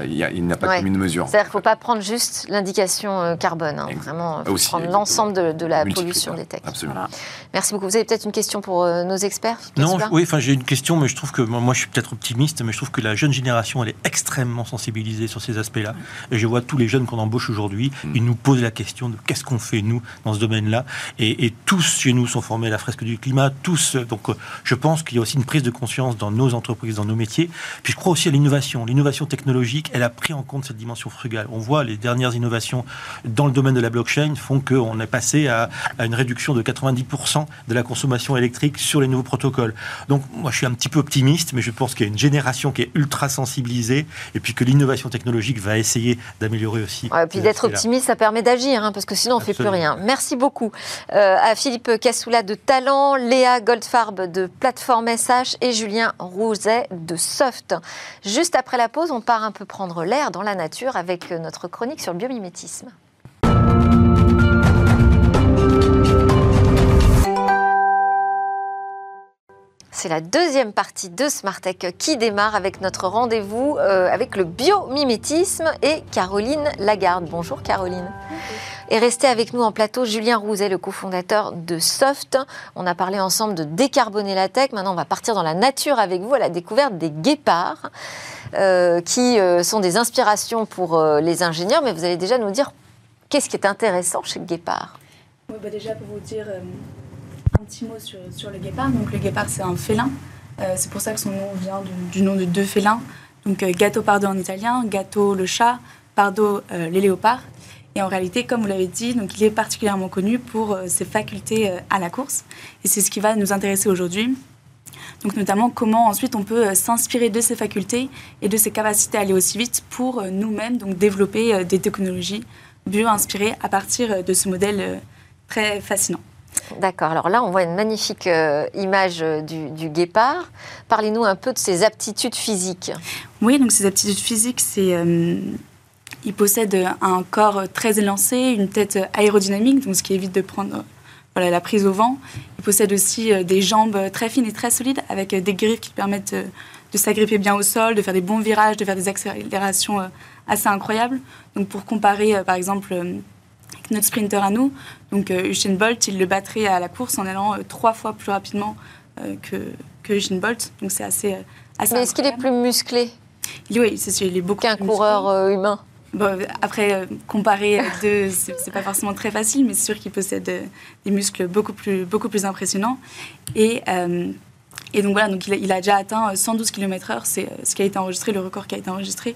[SPEAKER 4] euh, il, n'a pas de commune mesure.
[SPEAKER 1] C'est-à-dire qu'il ne faut pas prendre juste l'indication euh, carbone, hein, vraiment il faut prendre l'ensemble de, la pollution des techs.
[SPEAKER 4] Absolument.
[SPEAKER 1] Merci beaucoup. Vous avez peut-être une question pour euh, nos experts
[SPEAKER 2] Non, oui, enfin j'ai une question, mais je trouve que moi je suis peut-être optimiste, mais je trouve que la jeune génération elle est extrêmement sensibilisée sur ces aspects-là. Et je vois tous les jeunes qu'on embauche aujourd'hui, mm. ils nous posent la question de qu'est-ce qu'on fait nous dans ce domaine-là. Et, et, tous chez nous sont formés à la fresque du climat, tous. Donc je pense qu'il y a aussi une prise de conscience dans nos entreprises, dans nos métiers. Puis je crois aussi à l'innovation, l'innovation technologique elle a pris en compte cette dimension frugale. On voit les dernières innovations dans le domaine de la blockchain font qu'on est passé à, une réduction de 90% de la consommation électrique sur les nouveaux protocoles. Donc moi je suis un petit peu optimiste, mais je pense qu'il y a une génération qui est ultra sensibilisée et puis que l'innovation technologique va essayer d'améliorer aussi.
[SPEAKER 1] et puis d'être optimiste, ça permet d'agir, hein, parce que sinon on ne fait plus rien. Merci beaucoup euh, à Philippe Cassoula de Talent, Léa Goldfarb de Plateforme SH et Julien Rouzet de Soft. Juste après la pause, on part un peu prendre l'air dans la nature avec notre chronique sur le biomimétisme. C'est la deuxième partie de Smartech qui démarre avec notre rendez-vous euh, avec le biomimétisme et Caroline Lagarde. Bonjour Caroline. Et restez avec nous en plateau Julien Rouzet, le cofondateur de Soft. On a parlé ensemble de décarboner la tech. Maintenant, on va partir dans la nature avec vous à la découverte des guépards. Euh, qui euh, sont des inspirations pour euh, les ingénieurs, mais vous allez déjà nous dire qu'est-ce qui est intéressant chez le guépard.
[SPEAKER 5] Bah déjà pour vous dire un petit mot sur, le guépard. Donc le guépard c'est un félin. c'est pour ça que son nom vient du, nom de deux félins. Donc Gatto Pardo en italien, Gatto le chat, Pardo les léopards. Et en réalité, comme vous l'avez dit, donc il est particulièrement connu pour ses facultés à la course. Et c'est ce qui va nous intéresser aujourd'hui. Donc notamment comment ensuite on peut euh, s'inspirer de ces facultés et de ses capacités à aller aussi vite pour euh, nous-mêmes donc développer euh, des technologies bio-inspirées à partir de ce modèle très fascinant.
[SPEAKER 1] D'accord. Alors là, on voit une magnifique euh, image du, du guépard. Parlez-nous un peu de ses aptitudes physiques.
[SPEAKER 5] Oui, donc ses aptitudes physiques, c'est. euh, il possède un corps très élancé, une tête aérodynamique, donc ce qui évite de prendre voilà, la prise au vent. Il possède aussi euh, des jambes très fines et très solides, avec euh, des griffes qui permettent euh, de s'agripper bien au sol, de faire des bons virages, de faire des accélérations assez incroyables. Donc pour comparer, par exemple, notre sprinter à nous, donc Usain Bolt, il le battrait à la course en allant trois fois plus rapidement que, que Usain Bolt. Donc c'est assez, assez
[SPEAKER 1] Mais est-ce qu'il est plus musclé?
[SPEAKER 5] Il- Oui, c'est sûr, il est beaucoup
[SPEAKER 1] qu'un coureur
[SPEAKER 5] musclé.
[SPEAKER 1] humain
[SPEAKER 5] Bon, après, euh, comparer deux, c'est pas forcément très facile, mais c'est sûr qu'il possède euh, des muscles beaucoup plus, beaucoup plus impressionnants. Et, euh, et donc voilà, donc il, a, il a déjà atteint euh, 112 km/h, c'est ce qui a été enregistré, le record qui a été enregistré,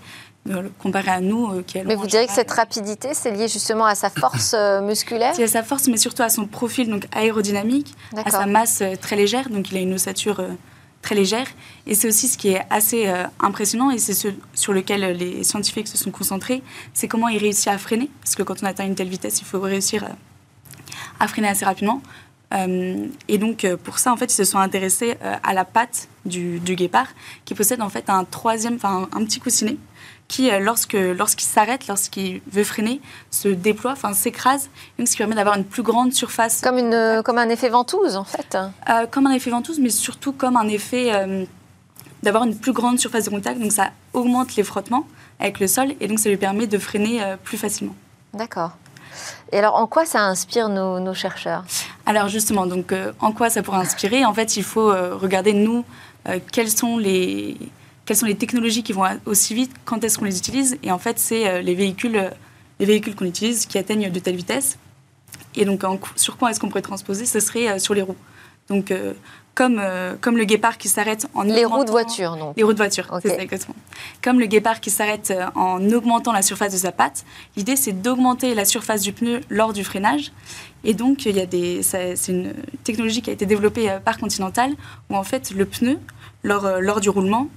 [SPEAKER 5] comparé à nous.
[SPEAKER 1] Mais vous
[SPEAKER 5] en
[SPEAKER 1] direz que cette rapidité, c'est lié justement à sa force musculaire
[SPEAKER 5] c'est à sa force, mais surtout à son profil donc aérodynamique, à sa masse très légère. Donc, il a une ossature très légère. Et c'est aussi ce qui est assez euh, impressionnant, et c'est ce sur lequel euh, les scientifiques se sont concentrés, c'est comment il réussit à freiner. Parce que quand on atteint une telle vitesse, il faut réussir à, à freiner assez rapidement. Euh, et donc, euh, pour ça, en fait, ils se sont intéressés euh, à la patte du, guépard, qui possède en fait un troisième, enfin un petit coussinet, qui, euh, lorsque lorsqu'il s'arrête, lorsqu'il veut freiner, se déploie, enfin s'écrase, ce qui permet d'avoir une plus grande surface
[SPEAKER 1] comme, une, euh, comme un effet ventouse, en fait.
[SPEAKER 5] euh, comme un effet ventouse, mais surtout comme un effet euh, d'avoir une plus grande surface de contact. Donc ça augmente les frottements avec le sol et donc ça lui permet de freiner plus facilement.
[SPEAKER 1] D'accord. Et alors, en quoi ça inspire nos, nos chercheurs?
[SPEAKER 5] Alors justement, donc en quoi ça pourrait inspirer? En fait, il faut regarder nous quelles sont les quelles sont les technologies qui vont aussi vite, quand est-ce qu'on les utilise Et en fait, c'est euh, les véhicules euh, les véhicules qu'on utilise qui atteignent de telles vitesses. Et donc, en sur quoi est-ce qu'on pourrait transposer Ce serait euh, sur les roues. Donc, euh, comme, euh, comme le guépard qui s'arrête en
[SPEAKER 1] Les roues de voiture, donc.
[SPEAKER 5] Les roues de voiture, c'est ça exactement. Comme le guépard qui s'arrête en augmentant la surface de sa patte, l'idée c'est d'augmenter la surface du pneu lors du freinage. Et donc il y a des, ça- c'est une technologie qui a été développée par Continental où en fait le pneu lors, lors du roulement,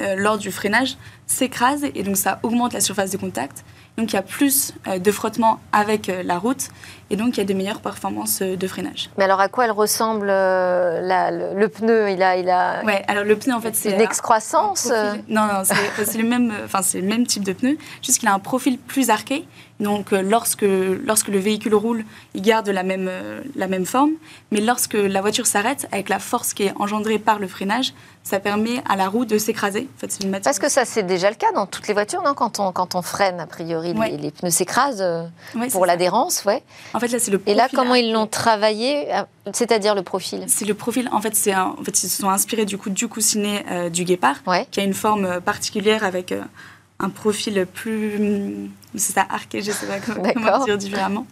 [SPEAKER 5] euh, lors du freinage, s'écrase et donc ça augmente la surface de contact. Donc il y a plus euh, de frottement avec euh, la route et donc il y a des meilleures performances de freinage.
[SPEAKER 1] Mais alors, à quoi elle ressemble la- le, le pneu? Il a, il a
[SPEAKER 5] Ouais, alors le pneu en fait c'est
[SPEAKER 1] une
[SPEAKER 5] un-
[SPEAKER 1] excroissance
[SPEAKER 5] un profil- Non, non, c'est le même, enfin c'est le même type de pneu, juste qu'il a un profil plus arqué. Donc euh, lorsque lorsque le véhicule roule, il garde la même euh, la même forme, mais lorsque la voiture s'arrête, avec la force qui est engendrée par le freinage, ça permet à la roue de s'écraser. En fait, c'est une matière.
[SPEAKER 1] Parce que ça, c'est déjà le cas dans toutes les voitures, non quand on, quand on freine, a priori,
[SPEAKER 5] Ouais.
[SPEAKER 1] les, les pneus s'écrasent euh,
[SPEAKER 5] Ouais,
[SPEAKER 1] pour l'adhérence, ouais.
[SPEAKER 5] En fait, là, c'est le.
[SPEAKER 1] Et là,
[SPEAKER 5] profil
[SPEAKER 1] comment ils l'ont travaillé C'est-à-dire le profil?
[SPEAKER 5] C'est le profil. En fait, c'est un- en fait, ils se sont inspirés du coup du coussinet euh, du guépard,
[SPEAKER 1] Ouais.
[SPEAKER 5] qui a une forme particulière avec euh, un profil plus. C'est ça, arqué, je sais pas comment, comment dire différemment.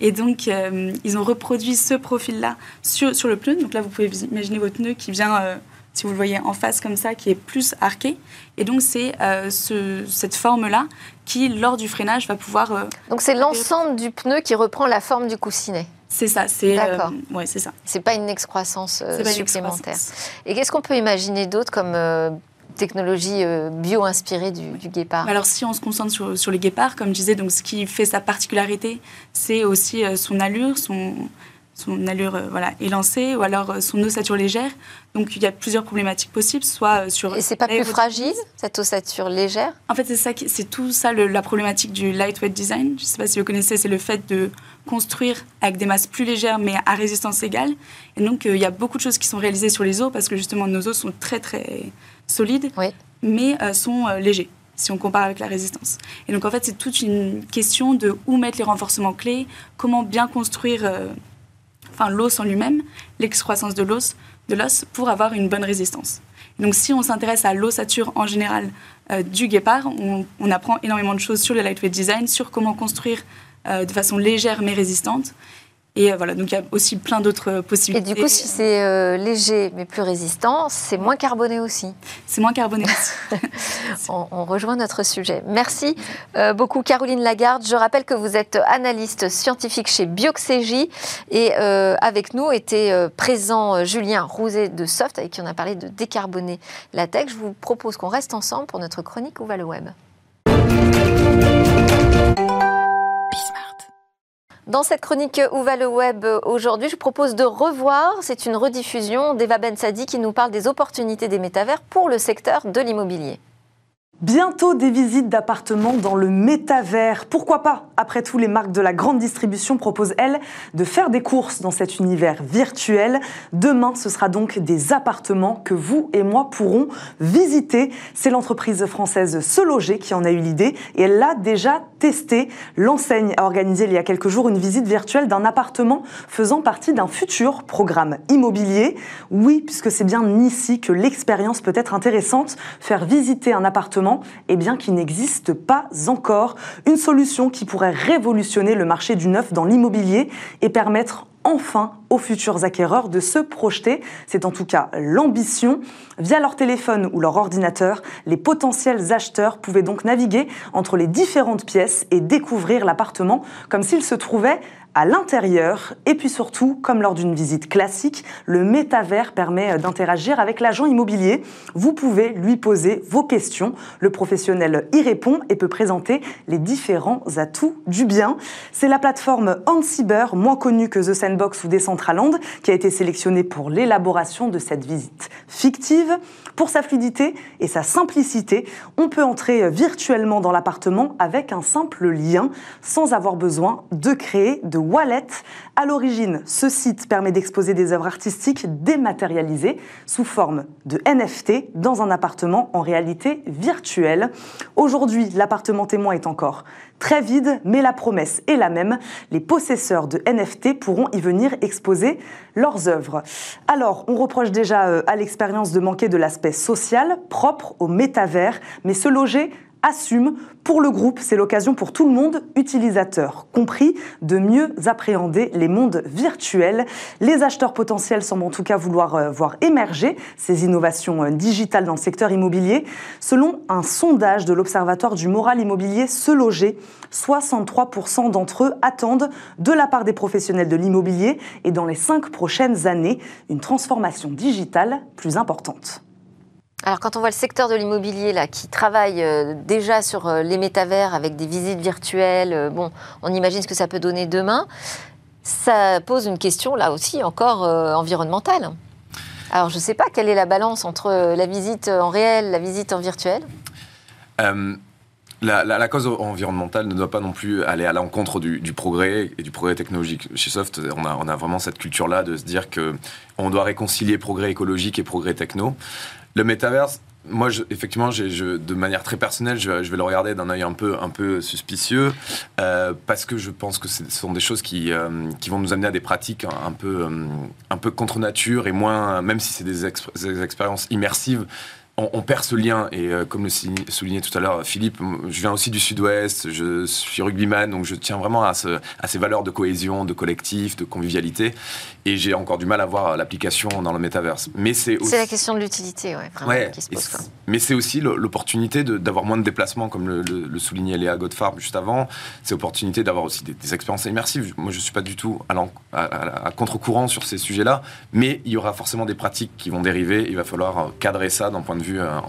[SPEAKER 5] Et donc, euh, ils ont reproduit ce profil-là sur, sur le pneu. Donc là, vous pouvez imaginer votre pneu qui vient, euh, si vous le voyez en face comme ça, qui est plus arqué. Et donc, c'est euh, ce- cette forme-là qui, lors du freinage, va pouvoir. euh,
[SPEAKER 1] Donc c'est l'ensemble du pneu qui reprend la forme du coussinet.
[SPEAKER 5] c'est ça, c'est. euh,
[SPEAKER 1] D'accord.
[SPEAKER 5] ouais, c'est ça.
[SPEAKER 1] C'est pas une excroissance euh, supplémentaire.
[SPEAKER 5] excroissance.
[SPEAKER 1] Et qu'est-ce qu'on peut imaginer d'autre comme euh, technologie euh, bio-inspirée du, du guépard
[SPEAKER 5] Alors si on se concentre sur, sur les guépards, comme je disais, donc ce qui fait sa particularité, c'est aussi euh, son allure, son, son allure euh, voilà, élancée, ou alors son ossature légère. Donc il y a plusieurs problématiques possibles, soit sur...
[SPEAKER 1] Et c'est pas plus fragile, cette ossature légère?
[SPEAKER 5] En fait, c'est ça, qui- c'est tout ça le- la problématique du lightweight design. Je ne sais pas si vous connaissez, c'est le fait de construire avec des masses plus légères mais à résistance égale. Et donc, il y a beaucoup de choses qui sont réalisées sur les os parce que justement, nos os sont très très solides,
[SPEAKER 1] Oui.
[SPEAKER 5] mais euh, sont euh, légers si on compare avec la résistance. Et donc, en fait, c'est toute une question de où mettre les renforcements clés, comment bien construire euh, enfin, l'os en lui-même, l'excroissance de l'os, de l'os pour avoir une bonne résistance. Et donc, si on s'intéresse à l'ossature en général du guépard, on, on apprend énormément de choses sur le lightweight design, sur comment construire de façon légère mais résistante. Et euh, voilà, donc il y a aussi plein d'autres
[SPEAKER 1] Et
[SPEAKER 5] possibilités.
[SPEAKER 1] du coup, si c'est euh, léger mais plus résistant, c'est moins carboné aussi.
[SPEAKER 5] C'est moins carboné aussi.
[SPEAKER 1] On, on rejoint notre sujet. Merci euh, beaucoup Caroline Lagarde. Je rappelle que vous êtes analyste scientifique chez Bioxégie et euh, avec nous était présent Julien Rouzet de Soft avec qui on a parlé de décarboner la tech. Je vous propose qu'on reste ensemble pour notre chronique Où va le web Dans cette chronique Où va le web aujourd'hui, je propose de revoir, c'est une rediffusion d'Eva Ben Sadi qui nous parle des opportunités des métavers pour le secteur de l'immobilier.
[SPEAKER 6] Bientôt des visites d'appartements dans le métavers. Pourquoi pas Après tout, les marques de la grande distribution proposent, elles, de faire des courses dans cet univers virtuel. Demain, ce sera donc des appartements que vous et moi pourrons visiter. C'est l'entreprise française Se Loger qui en a eu l'idée et elle l'a déjà testé. L'enseigne a organisé il y a quelques jours une visite virtuelle d'un appartement faisant partie d'un futur programme immobilier. Oui, puisque c'est bien ici que l'expérience peut être intéressante. Faire visiter un appartement eh bien, qui n'existe pas encore. Une solution qui pourrait révolutionner le marché du neuf dans l'immobilier et permettre enfin aux futurs acquéreurs de se projeter. C'est en tout cas l'ambition. Via leur téléphone ou leur ordinateur, les potentiels acheteurs pouvaient donc naviguer entre les différentes pièces et découvrir l'appartement comme s'il se trouvait à l'intérieur. Et puis surtout, comme lors d'une visite classique, le métavers permet d'interagir avec l'agent immobilier. Vous pouvez lui poser vos questions. Le professionnel y répond et peut présenter les différents atouts du bien. C'est la plateforme Ansiber, moins connue que The Sandbox ou Decentraland, qui a été sélectionnée pour l'élaboration de cette visite fictive. Pour sa fluidité et sa simplicité, on peut entrer virtuellement dans l'appartement avec un simple lien, sans avoir besoin de créer de wallet. À l'origine, ce site permet d'exposer des œuvres artistiques dématérialisées sous forme de NFT dans un appartement en réalité virtuelle. Aujourd'hui, l'appartement témoin est encore très vide, mais la promesse est la même. Les possesseurs de NFT pourront y venir exposer leurs œuvres. Alors, on reproche déjà euh, à l'expérience de manquer de l'aspect social propre au métavers, mais se loger assume. Pour le groupe, c'est l'occasion pour tout le monde, utilisateur compris, de mieux appréhender les mondes virtuels. Les acheteurs potentiels semblent en tout cas vouloir euh, voir émerger ces innovations euh, digitales dans le secteur immobilier. Selon un sondage de l'Observatoire du moral immobilier Se Loger, 63% d'entre eux attendent de la part des professionnels de l'immobilier et dans les cinq prochaines années une transformation digitale plus importante.
[SPEAKER 1] Alors quand on voit le secteur de l'immobilier là qui travaille euh, déjà sur euh, les métavers avec des visites virtuelles, euh, bon, on imagine ce que ça peut donner demain. Ça pose une question là aussi encore environnementale. Alors je ne sais pas quelle est la balance entre la visite en réel, la visite en virtuel.
[SPEAKER 4] La, cause environnementale ne doit pas non plus aller à l'encontre du, progrès et du progrès technologique. Chez Soft, on a, on a vraiment cette culture-là de se dire que on doit réconcilier progrès écologique et progrès techno. Le métaverse, moi, effectivement, de manière très personnelle, je, vais le regarder d'un œil un peu, un peu suspicieux, euh, parce que je pense que ce sont des choses qui, euh, qui vont nous amener à des pratiques un, peu, euh, un peu contre nature et moins, même si c'est des, expériences immersives, on, perd ce lien. Et euh, comme le soulignait tout à l'heure Philippe, je viens aussi du Sud-Ouest, je suis rugbyman, donc je tiens vraiment à, ces valeurs de cohésion, de collectif, de convivialité. Et j'ai encore du mal à voir l'application dans le métaverse.
[SPEAKER 1] Mais c'est la question de l'utilité, ouais, qui se pose.
[SPEAKER 4] Mais c'est aussi l'opportunité d'avoir moins de déplacements, comme le, soulignait Léa Godfarb juste avant. C'est l'opportunité d'avoir aussi des, expériences immersives. Moi, je suis pas du tout à, à contre-courant sur ces sujets-là, mais il y aura forcément des pratiques qui vont dériver. Il va falloir cadrer ça d'un point de vue euh,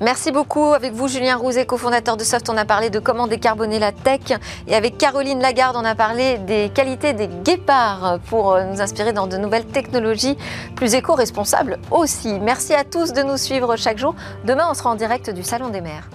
[SPEAKER 1] Merci beaucoup. Avec vous, Julien Rouzet, cofondateur de Soft, on a parlé de comment décarboner la tech. Et avec Caroline Lagarde, on a parlé des qualités des guépards pour euh, nous inspirer dans de nouvelles technologies plus éco-responsables aussi. Merci à tous de nous suivre chaque jour. Demain, on sera en direct du Salon des Mers.